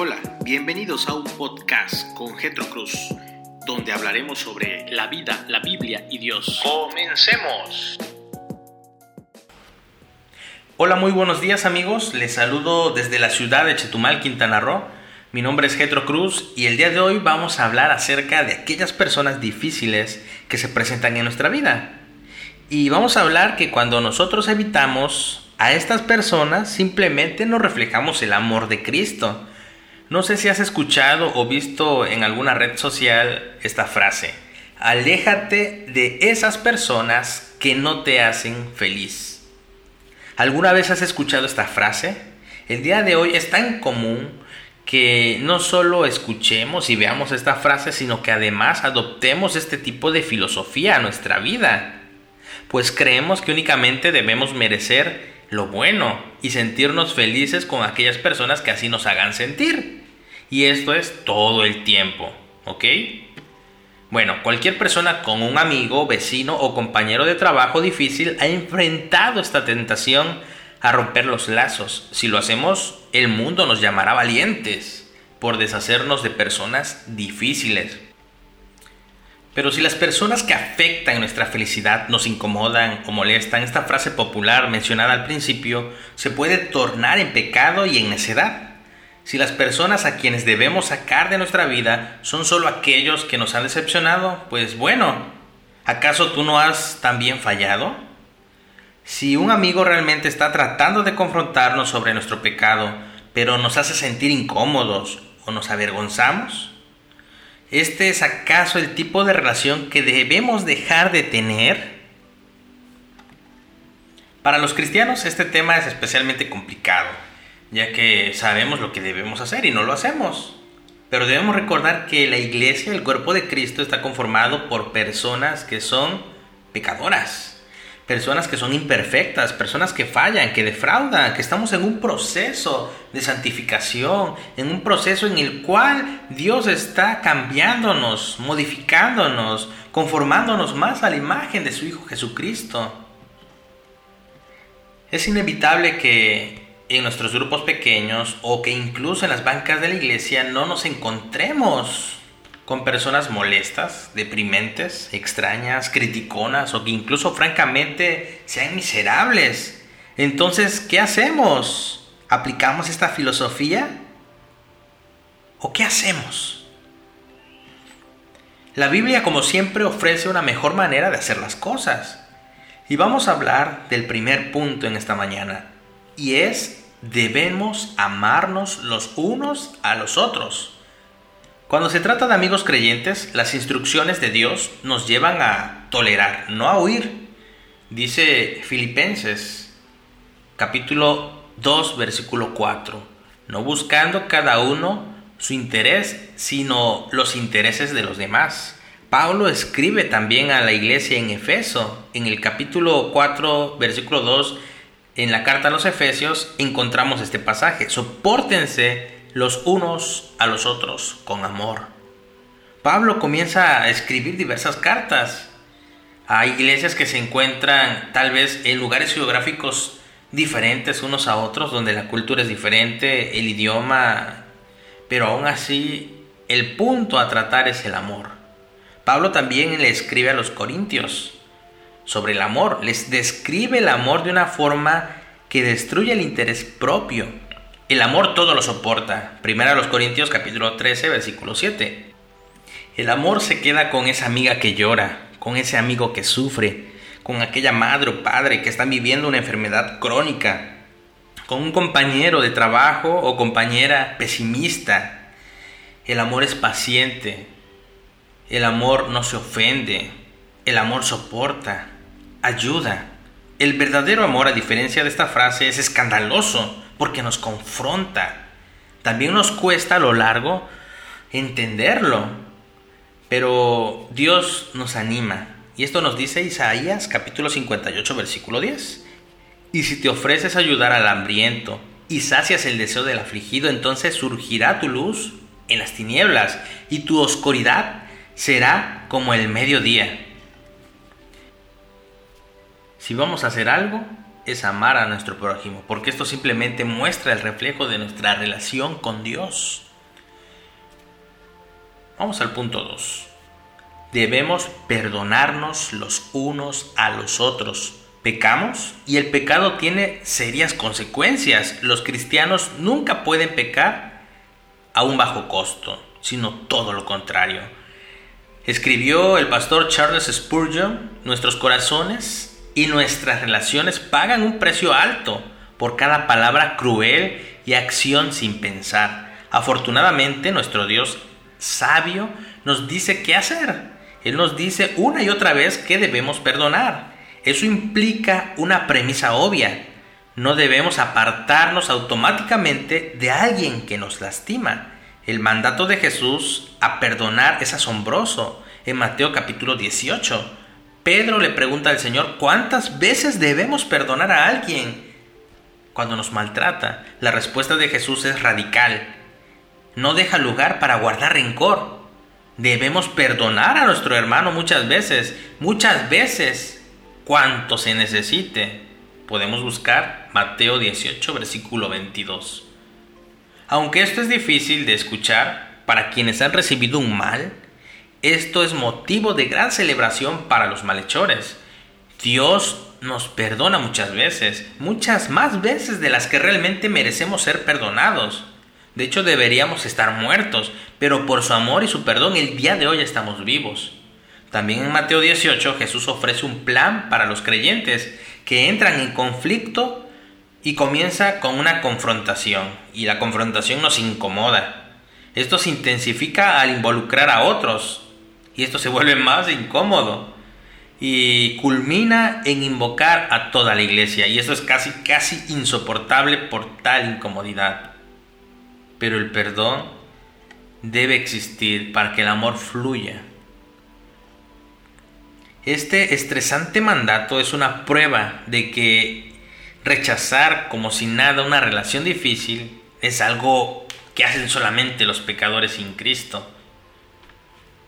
Hola, bienvenidos a un podcast con Getro Cruz, donde hablaremos sobre la vida, la Biblia y Dios. ¡Comencemos! Hola, muy buenos días amigos. Les saludo desde la ciudad de Chetumal, Quintana Roo. Mi nombre es Getro Cruz y el día de hoy vamos a hablar acerca de aquellas personas difíciles que se presentan en nuestra vida. Y vamos a hablar que cuando nosotros evitamos a estas personas, simplemente no reflejamos el amor de Cristo. No sé si has escuchado o visto en alguna red social esta frase. Aléjate de esas personas que no te hacen feliz. ¿Alguna vez has escuchado esta frase? El día de hoy es tan común que no solo escuchemos y veamos esta frase, sino que además adoptemos este tipo de filosofía a nuestra vida pues creemos que únicamente debemos merecer lo bueno y sentirnos felices con aquellas personas que así nos hagan sentir. Y esto es todo el tiempo, ¿ok? Bueno, cualquier persona con un amigo, vecino o compañero de trabajo difícil ha enfrentado esta tentación a romper los lazos. Si lo hacemos, el mundo nos llamará valientes por deshacernos de personas difíciles. Pero si las personas que afectan nuestra felicidad nos incomodan o molestan, esta frase popular mencionada al principio se puede tornar en pecado y en necedad. Si las personas a quienes debemos sacar de nuestra vida son solo aquellos que nos han decepcionado, pues bueno, ¿acaso tú no has también fallado? Si un amigo realmente está tratando de confrontarnos sobre nuestro pecado, pero nos hace sentir incómodos o nos avergonzamos, ¿Este es acaso el tipo de relación que debemos dejar de tener? Para los cristianos este tema es especialmente complicado, ya que sabemos lo que debemos hacer y no lo hacemos. Pero debemos recordar que la iglesia, el cuerpo de Cristo, está conformado por personas que son pecadoras personas que son imperfectas, personas que fallan, que defraudan, que estamos en un proceso de santificación, en un proceso en el cual Dios está cambiándonos, modificándonos, conformándonos más a la imagen de su Hijo Jesucristo. Es inevitable que en nuestros grupos pequeños o que incluso en las bancas de la iglesia no nos encontremos con personas molestas, deprimentes, extrañas, criticonas o que incluso francamente sean miserables. Entonces, ¿qué hacemos? ¿Aplicamos esta filosofía? ¿O qué hacemos? La Biblia, como siempre, ofrece una mejor manera de hacer las cosas. Y vamos a hablar del primer punto en esta mañana. Y es, debemos amarnos los unos a los otros. Cuando se trata de amigos creyentes, las instrucciones de Dios nos llevan a tolerar, no a huir. Dice Filipenses capítulo 2 versículo 4, no buscando cada uno su interés, sino los intereses de los demás. Pablo escribe también a la iglesia en Efeso, en el capítulo 4 versículo 2, en la carta a los Efesios encontramos este pasaje, soportense los unos a los otros con amor. Pablo comienza a escribir diversas cartas a iglesias que se encuentran tal vez en lugares geográficos diferentes unos a otros, donde la cultura es diferente, el idioma, pero aún así el punto a tratar es el amor. Pablo también le escribe a los corintios sobre el amor, les describe el amor de una forma que destruye el interés propio el amor todo lo soporta. Primera a los Corintios capítulo 13 versículo 7. El amor se queda con esa amiga que llora, con ese amigo que sufre, con aquella madre o padre que están viviendo una enfermedad crónica, con un compañero de trabajo o compañera pesimista. El amor es paciente. El amor no se ofende. El amor soporta, ayuda. El verdadero amor, a diferencia de esta frase, es escandaloso porque nos confronta. También nos cuesta a lo largo entenderlo, pero Dios nos anima. Y esto nos dice Isaías capítulo 58 versículo 10. Y si te ofreces ayudar al hambriento y sacias el deseo del afligido, entonces surgirá tu luz en las tinieblas y tu oscuridad será como el mediodía. Si vamos a hacer algo, es amar a nuestro prójimo, porque esto simplemente muestra el reflejo de nuestra relación con Dios. Vamos al punto 2. Debemos perdonarnos los unos a los otros. Pecamos y el pecado tiene serias consecuencias. Los cristianos nunca pueden pecar a un bajo costo, sino todo lo contrario. Escribió el pastor Charles Spurgeon, nuestros corazones y nuestras relaciones pagan un precio alto por cada palabra cruel y acción sin pensar. Afortunadamente nuestro Dios sabio nos dice qué hacer. Él nos dice una y otra vez que debemos perdonar. Eso implica una premisa obvia. No debemos apartarnos automáticamente de alguien que nos lastima. El mandato de Jesús a perdonar es asombroso. En Mateo capítulo 18, Pedro le pregunta al Señor cuántas veces debemos perdonar a alguien cuando nos maltrata. La respuesta de Jesús es radical. No deja lugar para guardar rencor. Debemos perdonar a nuestro hermano muchas veces, muchas veces, cuanto se necesite. Podemos buscar Mateo 18, versículo 22. Aunque esto es difícil de escuchar para quienes han recibido un mal, esto es motivo de gran celebración para los malhechores. Dios nos perdona muchas veces, muchas más veces de las que realmente merecemos ser perdonados. De hecho, deberíamos estar muertos, pero por su amor y su perdón el día de hoy estamos vivos. También en Mateo 18 Jesús ofrece un plan para los creyentes que entran en conflicto y comienza con una confrontación, y la confrontación nos incomoda. Esto se intensifica al involucrar a otros, y esto se vuelve más incómodo, y culmina en invocar a toda la iglesia, y eso es casi, casi insoportable por tal incomodidad. Pero el perdón debe existir para que el amor fluya. Este estresante mandato es una prueba de que rechazar como si nada una relación difícil es algo que hacen solamente los pecadores sin Cristo.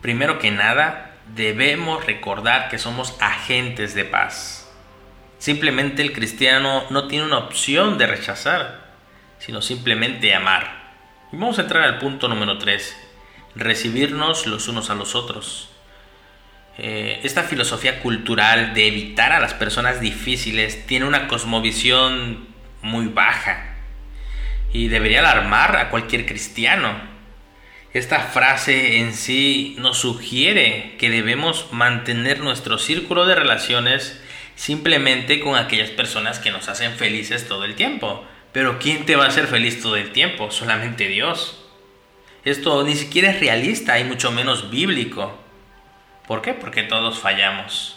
Primero que nada, debemos recordar que somos agentes de paz. Simplemente el cristiano no tiene una opción de rechazar, sino simplemente amar. Y vamos a entrar al punto número 3, recibirnos los unos a los otros. Eh, esta filosofía cultural de evitar a las personas difíciles tiene una cosmovisión muy baja y debería alarmar a cualquier cristiano. Esta frase en sí nos sugiere que debemos mantener nuestro círculo de relaciones simplemente con aquellas personas que nos hacen felices todo el tiempo. Pero ¿quién te va a hacer feliz todo el tiempo? Solamente Dios. Esto ni siquiera es realista y mucho menos bíblico. ¿Por qué? Porque todos fallamos.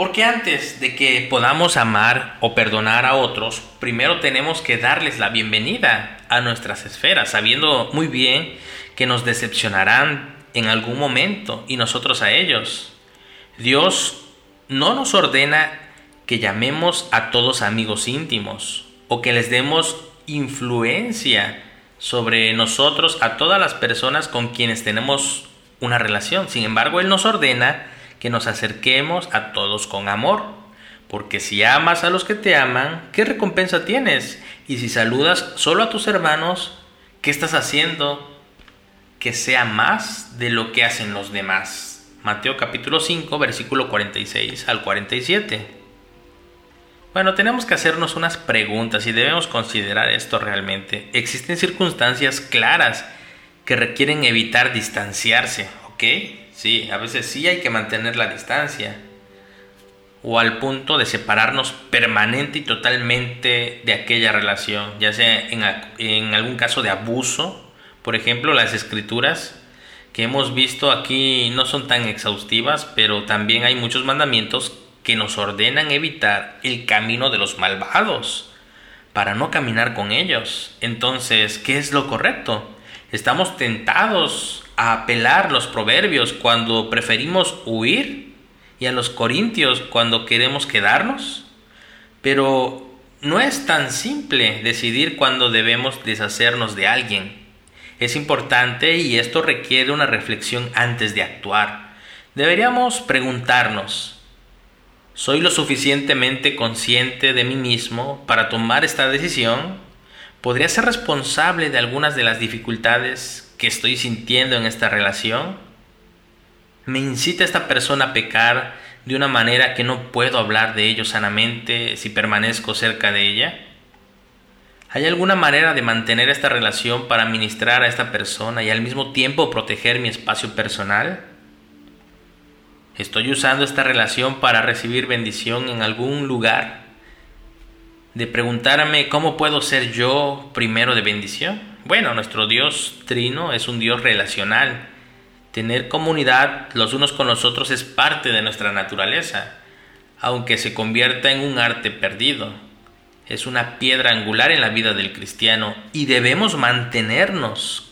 Porque antes de que podamos amar o perdonar a otros, primero tenemos que darles la bienvenida a nuestras esferas, sabiendo muy bien que nos decepcionarán en algún momento y nosotros a ellos. Dios no nos ordena que llamemos a todos amigos íntimos o que les demos influencia sobre nosotros a todas las personas con quienes tenemos una relación. Sin embargo, Él nos ordena que nos acerquemos a todos con amor. Porque si amas a los que te aman, ¿qué recompensa tienes? Y si saludas solo a tus hermanos, ¿qué estás haciendo? Que sea más de lo que hacen los demás. Mateo capítulo 5, versículo 46 al 47. Bueno, tenemos que hacernos unas preguntas y debemos considerar esto realmente. Existen circunstancias claras que requieren evitar distanciarse, ¿ok? Sí, a veces sí hay que mantener la distancia. O al punto de separarnos permanente y totalmente de aquella relación, ya sea en, en algún caso de abuso. Por ejemplo, las escrituras que hemos visto aquí no son tan exhaustivas, pero también hay muchos mandamientos que nos ordenan evitar el camino de los malvados para no caminar con ellos. Entonces, ¿qué es lo correcto? Estamos tentados a apelar los proverbios cuando preferimos huir y a los corintios cuando queremos quedarnos. Pero no es tan simple decidir cuándo debemos deshacernos de alguien. Es importante y esto requiere una reflexión antes de actuar. Deberíamos preguntarnos, ¿soy lo suficientemente consciente de mí mismo para tomar esta decisión? podría ser responsable de algunas de las dificultades que estoy sintiendo en esta relación? ¿Me incita esta persona a pecar de una manera que no puedo hablar de ello sanamente si permanezco cerca de ella? ¿Hay alguna manera de mantener esta relación para ministrar a esta persona y al mismo tiempo proteger mi espacio personal? ¿Estoy usando esta relación para recibir bendición en algún lugar? De preguntarme cómo puedo ser yo primero de bendición. Bueno, nuestro Dios trino es un Dios relacional Tener comunidad los unos con los otros es parte de nuestra naturaleza, aunque se convierta en un arte perdido. Es una piedra angular en la vida del cristiano y debemos mantenernos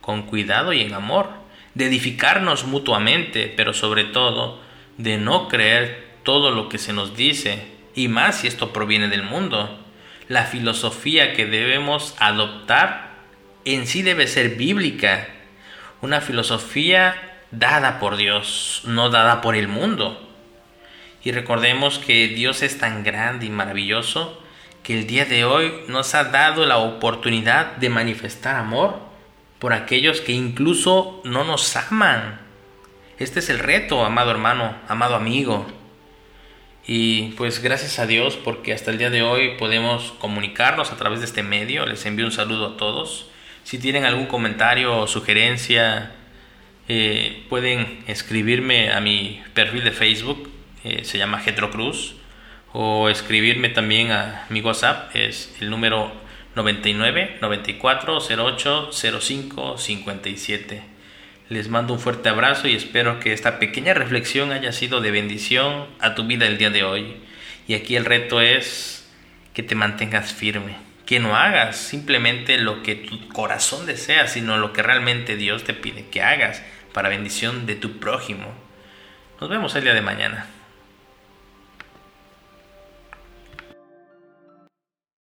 con cuidado y en amor, de edificarnos mutuamente, pero sobre todo de no creer todo lo que se nos dice, y más si esto proviene del mundo. La filosofía que debemos adoptar en sí debe ser bíblica una filosofía dada por Dios, no dada por el mundo. Y recordemos que Dios es tan grande y maravilloso que el día de hoy nos ha dado la oportunidad de manifestar amor por aquellos que incluso no nos aman. Este es el reto, amado hermano, amado amigo. Y pues gracias a Dios porque hasta el día de hoy podemos comunicarnos a través de este medio. Les envío un saludo a todos. Si tienen algún comentario o sugerencia, eh, pueden escribirme a mi perfil de Facebook, eh, se llama Getro Cruz, o escribirme también a mi WhatsApp, es el número 99 94 08 05 57. Les mando un fuerte abrazo y espero que esta pequeña reflexión haya sido de bendición a tu vida el día de hoy. Y aquí el reto es que te mantengas firme que no hagas simplemente lo que tu corazón desea, sino lo que realmente Dios te pide que hagas para bendición de tu prójimo. Nos vemos el día de mañana.